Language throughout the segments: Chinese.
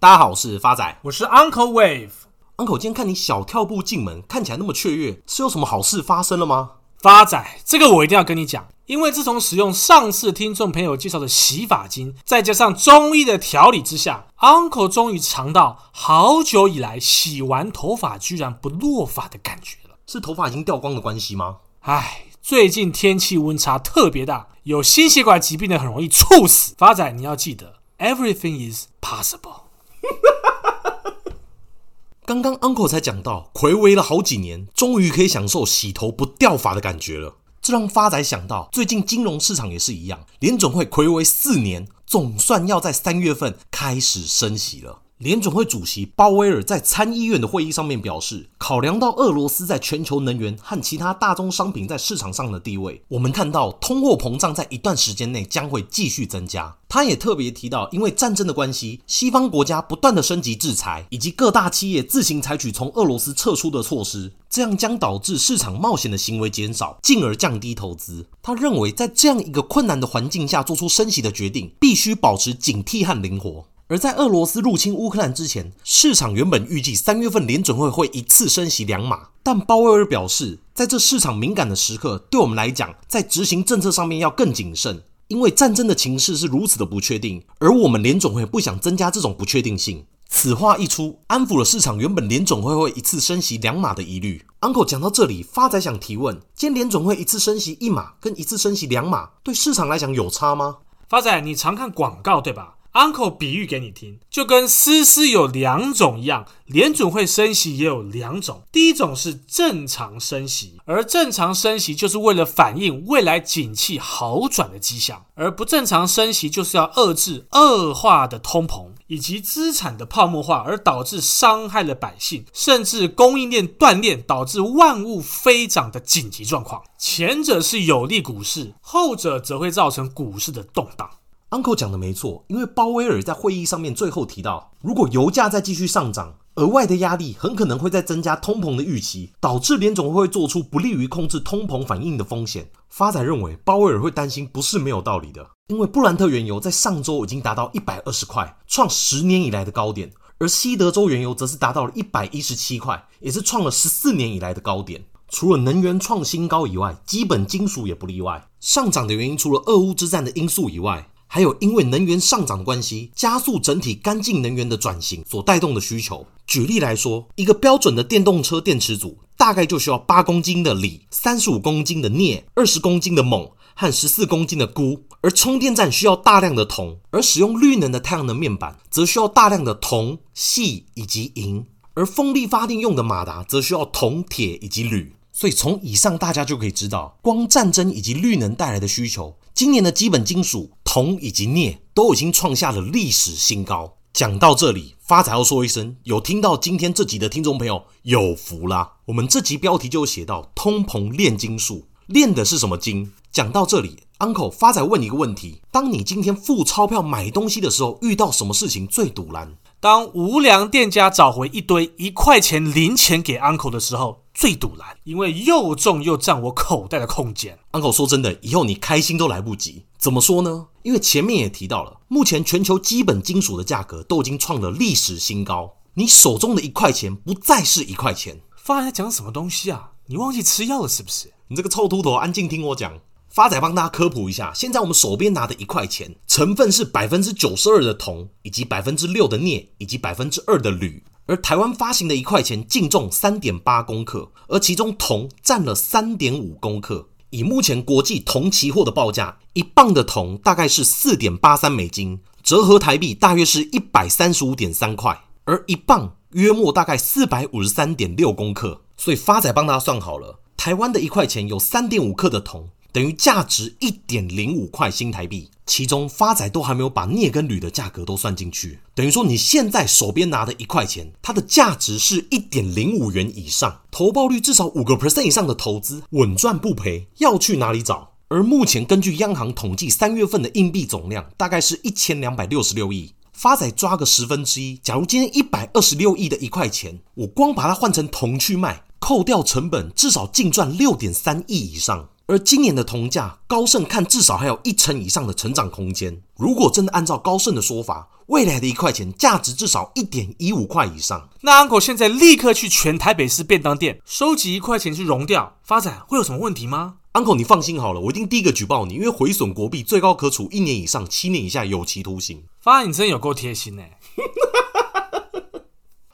大家好，我是发仔，我是 Uncle Wave。Uncle，今天看你小跳步进门，看起来那么雀跃，是有什么好事发生了吗？发仔，这个我一定要跟你讲，因为自从使用上次听众朋友介绍的洗发精，再加上中医的调理之下，Uncle 终于尝到好久以来洗完头发居然不落发的感觉了。是头发已经掉光的关系吗？唉，最近天气温差特别大，有心血管疾病的很容易猝死。发仔，你要记得，Everything is possible。刚刚 Uncle 才讲到，睽违了好几年，终于可以享受洗头不掉发的感觉了。这让发仔想到，最近金融市场也是一样，联总会睽违四年，总算要在三月份开始升息了。联准会主席鲍威尔在参议院的会议上面表示，考量到俄罗斯在全球能源和其他大宗商品在市场上的地位，我们看到通货膨胀在一段时间内将会继续增加。他也特别提到，因为战争的关系，西方国家不断的升级制裁，以及各大企业自行采取从俄罗斯撤出的措施，这样将导致市场冒险的行为减少，进而降低投资。他认为，在这样一个困难的环境下做出升息的决定，必须保持警惕和灵活。而在俄罗斯入侵乌克兰之前，市场原本预计三月份联准会会一次升息两码，但鲍威尔表示，在这市场敏感的时刻，对我们来讲，在执行政策上面要更谨慎，因为战争的情势是如此的不确定，而我们联准会不想增加这种不确定性。此话一出，安抚了市场原本联总会会一次升息两码的疑虑。Uncle 讲到这里，发仔想提问：今天联准会一次升息一码，跟一次升息两码，对市场来讲有差吗？发仔，你常看广告对吧？Uncle 比喻给你听，就跟丝丝有两种一样，联准会升息也有两种。第一种是正常升息，而正常升息就是为了反映未来景气好转的迹象，而不正常升息就是要遏制恶化的通膨以及资产的泡沫化，而导致伤害了百姓，甚至供应链断裂，导致万物飞涨的紧急状况。前者是有利股市，后者则会造成股市的动荡。Uncle 讲的没错，因为鲍威尔在会议上面最后提到，如果油价再继续上涨，额外的压力很可能会再增加通膨的预期，导致联总会做出不利于控制通膨反应的风险。发仔认为鲍威尔会担心不是没有道理的，因为布兰特原油在上周已经达到一百二十块，创十年以来的高点，而西德州原油则是达到了一百一十七块，也是创了十四年以来的高点。除了能源创新高以外，基本金属也不例外。上涨的原因除了俄乌之战的因素以外，还有因为能源上涨的关系，加速整体干净能源的转型所带动的需求。举例来说，一个标准的电动车电池组大概就需要八公斤的锂、三十五公斤的镍、二十公斤的锰和十四公斤的钴。而充电站需要大量的铜，而使用绿能的太阳能面板则需要大量的铜、锡以及银。而风力发电用的马达则需要铜、铁以及铝。所以从以上大家就可以知道，光战争以及绿能带来的需求，今年的基本金属铜以及镍都已经创下了历史新高。讲到这里，发财要说一声，有听到今天这集的听众朋友有福啦！我们这集标题就写到“通膨炼金术”，炼的是什么金？讲到这里，Uncle 发财问你一个问题：当你今天付钞票买东西的时候，遇到什么事情最赌烂？当无良店家找回一堆一块钱零钱给 Uncle 的时候，最堵拦，因为又重又占我口袋的空间。Uncle 说真的，以后你开心都来不及。怎么说呢？因为前面也提到了，目前全球基本金属的价格都已经创了历史新高，你手中的一块钱不再是一块钱。发仔讲什么东西啊？你忘记吃药了是不是？你这个臭秃头，安静听我讲。发仔帮大家科普一下，现在我们手边拿的一块钱，成分是百分之九十二的铜，以及百分之六的镍，以及百分之二的铝。而台湾发行的一块钱净重三点八公克，而其中铜占了三点五公克。以目前国际铜期货的报价，一磅的铜大概是四点八三美金，折合台币大约是一百三十五点三块，而一磅约莫大概四百五十三点六公克。所以发仔帮大家算好了，台湾的一块钱有三点五克的铜。等于价值一点零五块新台币，其中发仔都还没有把镍跟铝的价格都算进去。等于说你现在手边拿的一块钱，它的价值是一点零五元以上，投报率至少五个 percent 以上的投资，稳赚不赔，要去哪里找？而目前根据央行统计，三月份的硬币总量大概是一千两百六十六亿。发仔抓个十分之一，假如今天一百二十六亿的一块钱，我光把它换成铜去卖。扣掉成本，至少净赚六点三亿以上。而今年的铜价，高盛看至少还有一成以上的成长空间。如果真的按照高盛的说法，未来的一块钱价值至少一点一五块以上。那 Uncle 现在立刻去全台北市便当店收集一块钱去熔掉，发展会有什么问题吗？Uncle，你放心好了，我一定第一个举报你，因为毁损国币，最高可处一年以上七年以下有期徒刑。发现你真有够贴心呢。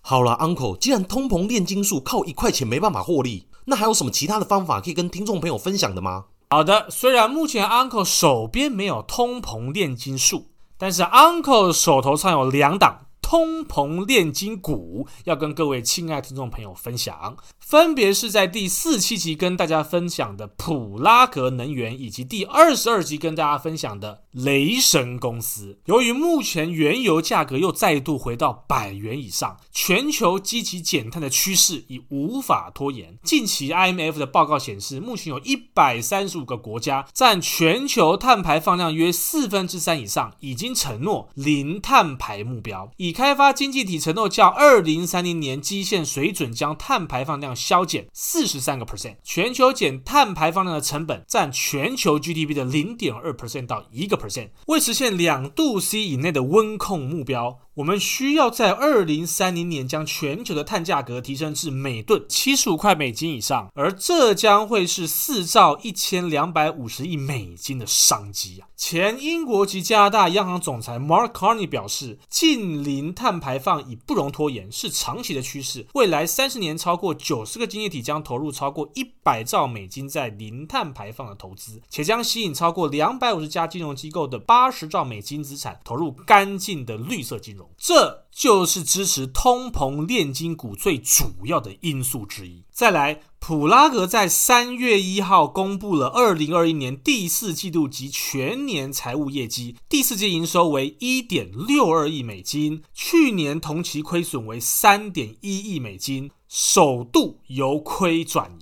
好了，Uncle，既然通膨炼金术靠一块钱没办法获利。那还有什么其他的方法可以跟听众朋友分享的吗？好的，虽然目前 Uncle 手边没有通膨炼金术，但是 Uncle 手头上有两档通膨炼金股，要跟各位亲爱听众朋友分享。分别是在第四七集跟大家分享的普拉格能源，以及第二十二集跟大家分享的雷神公司。由于目前原油价格又再度回到百元以上，全球积极减碳的趋势已无法拖延。近期 IMF 的报告显示，目前有一百三十五个国家占全球碳排放量约四分之三以上，已经承诺零碳排目标。已开发经济体承诺较二零三零年基线水准将碳排放量削减四十三个 percent，全球减碳排放量的成本占全球 GDP 的零点二 percent 到一个 percent。为实现两度 C 以内的温控目标，我们需要在二零三零年将全球的碳价格提升至每吨七十五块美金以上，而这将会是四兆一千两百五十亿美金的商机啊！前英国及加拿大央行总裁 Mark Carney 表示，近零碳排放已不容拖延，是长期的趋势。未来三十年，超过九十个经济体将投入超过一百兆美金在零碳排放的投资，且将吸引超过两百五十家金融机构的八十兆美金资产投入干净的绿色金融。这就是支持通膨炼金股最主要的因素之一。再来，普拉格在三月一号公布了二零二一年第四季度及全年财务业绩，第四季营收为一点六二亿美金，去年同期亏损为三点一亿美金，首度由亏转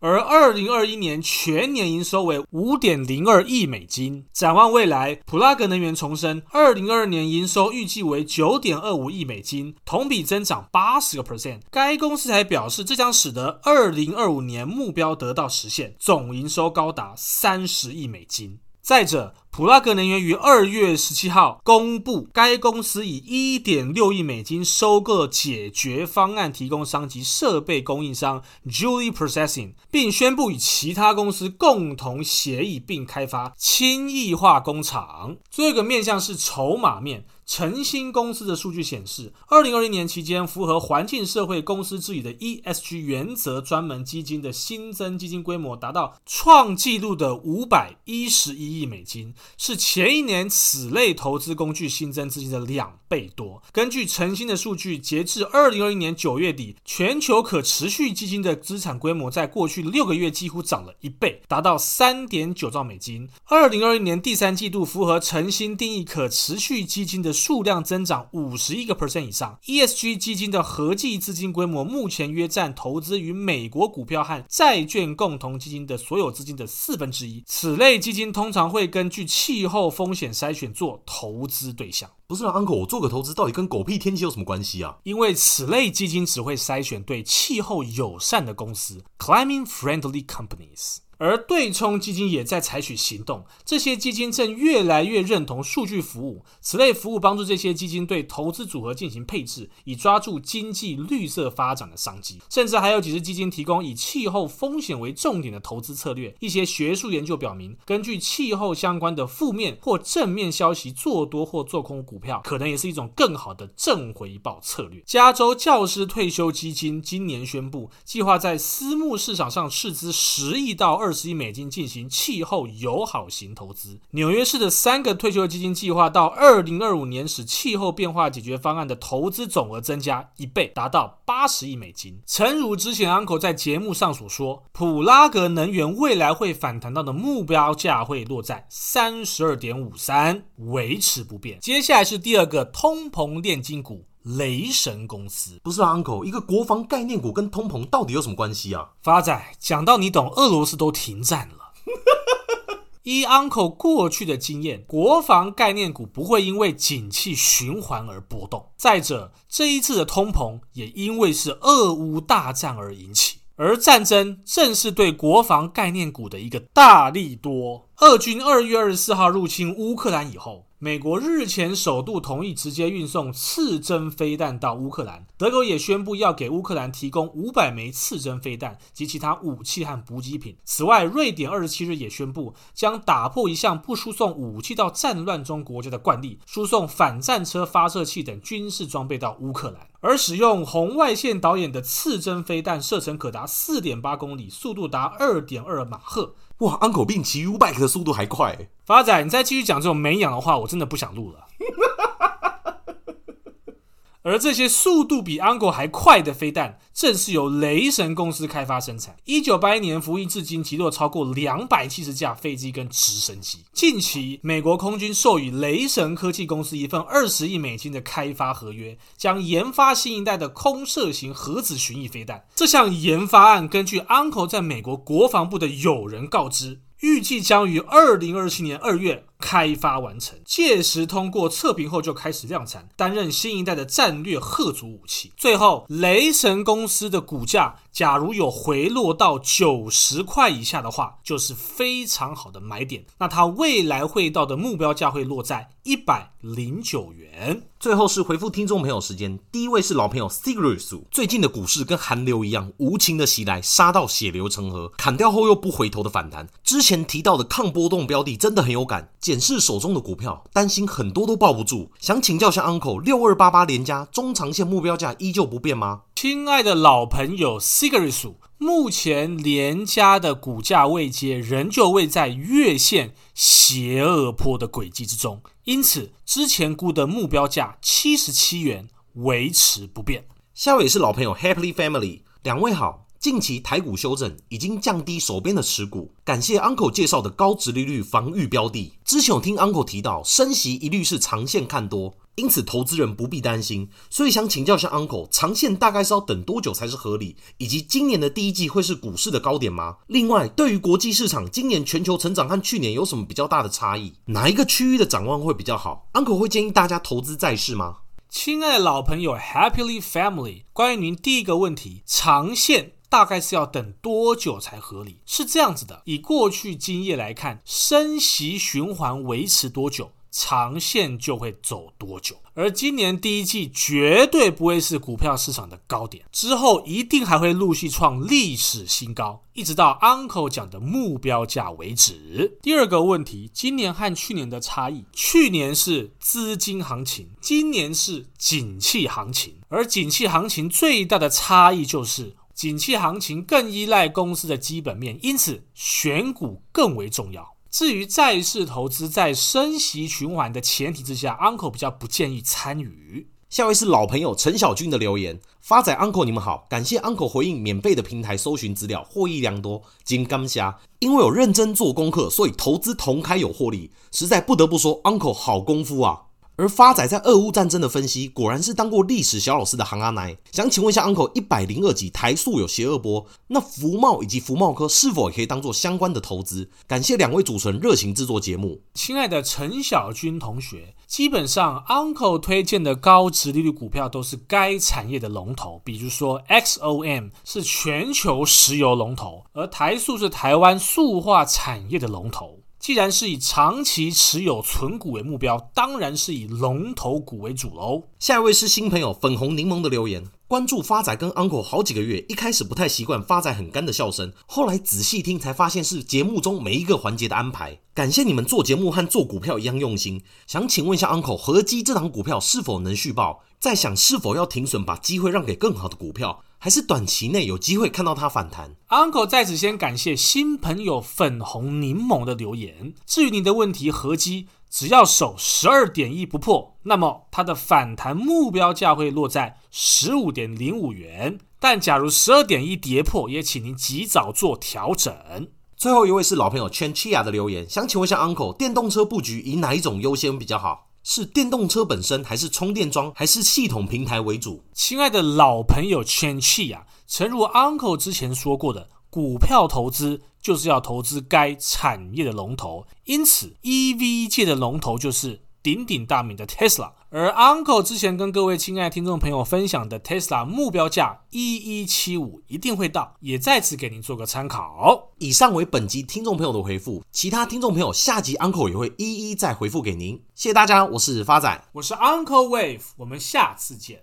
而二零二一年全年营收为五点零二亿美金。展望未来，普拉格能源重申，二零二二年营收预计为九点二五亿美金，同比增长八十个 percent。该公司还表示，这将使得二零二五年目标得到实现，总营收高达三十亿美金。再者，普拉格能源于二月十七号公布，该公司以一点六亿美金收购解决方案提供商及设备供应商 Julie Processing，并宣布与其他公司共同协议并开发氢液化工厂。最后一个面向是筹码面。晨星公司的数据显示，二零二零年期间，符合环境社会公司治理的 ESG 原则专门基金的新增基金规模达到创纪录的五百一十一亿美金，是前一年此类投资工具新增资金的两倍多。根据晨星的数据，截至二零二一年九月底，全球可持续基金的资产规模在过去六个月几乎涨了一倍，达到三点九兆美金。二零二一年第三季度，符合晨星定义可持续基金的数量增长五十一个 percent 以上，ESG 基金的合计资金规模目前约占投资于美国股票和债券共同基金的所有资金的四分之一。此类基金通常会根据气候风险筛选做投资对象。不是啊，Uncle，我做个投资到底跟狗屁天气有什么关系啊？因为此类基金只会筛选对气候友善的公司，climate friendly companies。而对冲基金也在采取行动，这些基金正越来越认同数据服务。此类服务帮助这些基金对投资组合进行配置，以抓住经济绿色发展的商机。甚至还有几只基金提供以气候风险为重点的投资策略。一些学术研究表明，根据气候相关的负面或正面消息做多或做空股票，可能也是一种更好的正回报策略。加州教师退休基金今年宣布，计划在私募市场上斥资十亿到二。二十亿美金进行气候友好型投资。纽约市的三个退休基金计划到二零二五年使气候变化解决方案的投资总额增加一倍，达到八十亿美金。诚如之前 Uncle 在节目上所说，普拉格能源未来会反弹到的目标价会落在三十二点五三，维持不变。接下来是第二个通膨炼金股。雷神公司。不是啊，Uncle，一个国防概念股跟通膨到底有什么关系啊？发仔讲到你懂，俄罗斯都停战了。依 Uncle 过去的经验，国防概念股不会因为景气循环而波动。再者，这一次的通膨也因为是俄乌大战而引起。而战争正是对国防概念股的一个大力多。俄军二月二十四号入侵乌克兰以后。美国日前首度同意直接运送刺针飞弹到乌克兰，德国也宣布要给乌克兰提供五百枚刺针飞弹及其他武器和补给品。此外，瑞典二十七日也宣布将打破一项不输送武器到战乱中国家的惯例，输送反战车发射器等军事装备到乌克兰。而使用红外线导演的刺针飞弹，射程可达四点八公里，速度达二点二马赫。哇，Uncle 比骑 U-Bike 的速度还快！发仔，你再继续讲这种没营养的话，我真的不想录了。而这些速度比 Uncle 还快的飞弹，正是由雷神公司开发生产。一九八一年服役至今，击落超过两百七十架飞机跟直升机。近期，美国空军授予雷神科技公司一份二十亿美金的开发合约，将研发新一代的空射型核子巡弋飞弹。这项研发案，根据 Uncle 在美国国防部的友人告知，预计将于二零二七年二月。开发完成，届时通过测评后就开始量产，担任新一代的战略核主武器。最后，雷神公司的股价假如有回落到九十块以下的话，就是非常好的买点。那它未来会到的目标价会落在一百零九元。最后是回复听众朋友时间，第一位是老朋友 Sigurus，最近的股市跟寒流一样无情的袭来，杀到血流成河，砍掉后又不回头的反弹。之前提到的抗波动标的真的很有感。检视手中的股票，担心很多都抱不住，想请教下 Uncle，六二八八连家中长线目标价依旧不变吗？亲爱的老朋友 Sigurus，目前联家的股价位阶仍旧位在月线斜二坡的轨迹之中，因此之前估的目标价七十七元维持不变。下位是老朋友 Happily Family，两位好。近期台股修正，已经降低手边的持股。感谢 Uncle 介绍的高殖利率防御标的。之前有听 Uncle 提到，升息一律是长线看多，因此投资人不必担心。所以想请教一下 Uncle，长线大概是要等多久才是合理？以及今年的第一季会是股市的高点吗？另外，对于国际市场，今年全球成长和去年有什么比较大的差异？哪一个区域的展望会比较好？Uncle 会建议大家投资债市吗？亲爱的老朋友 Happily Family，关于您第一个问题，长线。大概是要等多久才合理？是这样子的，以过去经验来看，升息循环维持多久，长线就会走多久。而今年第一季绝对不会是股票市场的高点，之后一定还会陆续创历史新高，一直到 Uncle 讲的目标价为止。第二个问题，今年和去年的差异，去年是资金行情，今年是景气行情，而景气行情最大的差异就是。景气行情更依赖公司的基本面，因此选股更为重要。至于债市投资，在升息循环的前提之下，Uncle 比较不建议参与。下位是老朋友陈小军的留言：发仔 Uncle 你们好，感谢 Uncle 回应免费的平台搜寻资料，获益良多。金刚侠，因为有认真做功课，所以投资同开有获利，实在不得不说 Uncle 好功夫啊。而发仔在俄乌战争的分析，果然是当过历史小老师的行阿奶。想请问一下，Uncle，一百零二集台塑有邪恶波，那福茂以及福茂科是否也可以当做相关的投资？感谢两位主持人热情制作节目。亲爱的陈小军同学，基本上 Uncle 推荐的高殖利率股票都是该产业的龙头，比如说 XOM 是全球石油龙头，而台塑是台湾塑化产业的龙头。既然是以长期持有存股为目标，当然是以龙头股为主喽。下一位是新朋友粉红柠檬的留言，关注发仔跟 Uncle 好几个月，一开始不太习惯发仔很干的笑声，后来仔细听才发现是节目中每一个环节的安排。感谢你们做节目和做股票一样用心。想请问一下 Uncle，合基这档股票是否能续抱？在想是否要停损，把机会让给更好的股票？还是短期内有机会看到它反弹。Uncle 在此先感谢新朋友粉红柠檬的留言。至于您的问题，合基只要守十二点一不破，那么它的反弹目标价会落在十五点零五元。但假如十二点一跌破，也请您及早做调整。最后一位是老朋友 Chen Chia 的留言，想请问一下 Uncle，电动车布局以哪一种优先比较好？是电动车本身，还是充电桩，还是系统平台为主？亲爱的老朋友圈气啊，诚如 Uncle 之前说过的，股票投资就是要投资该产业的龙头，因此 EV 界的龙头就是鼎鼎大名的 Tesla。而 Uncle 之前跟各位亲爱的听众朋友分享的 Tesla 目标价一一七五一定会到，也在此给您做个参考。以上为本集听众朋友的回复，其他听众朋友下集 Uncle 也会一一再回复给您。谢谢大家，我是发仔，我是 Uncle Wave，我们下次见。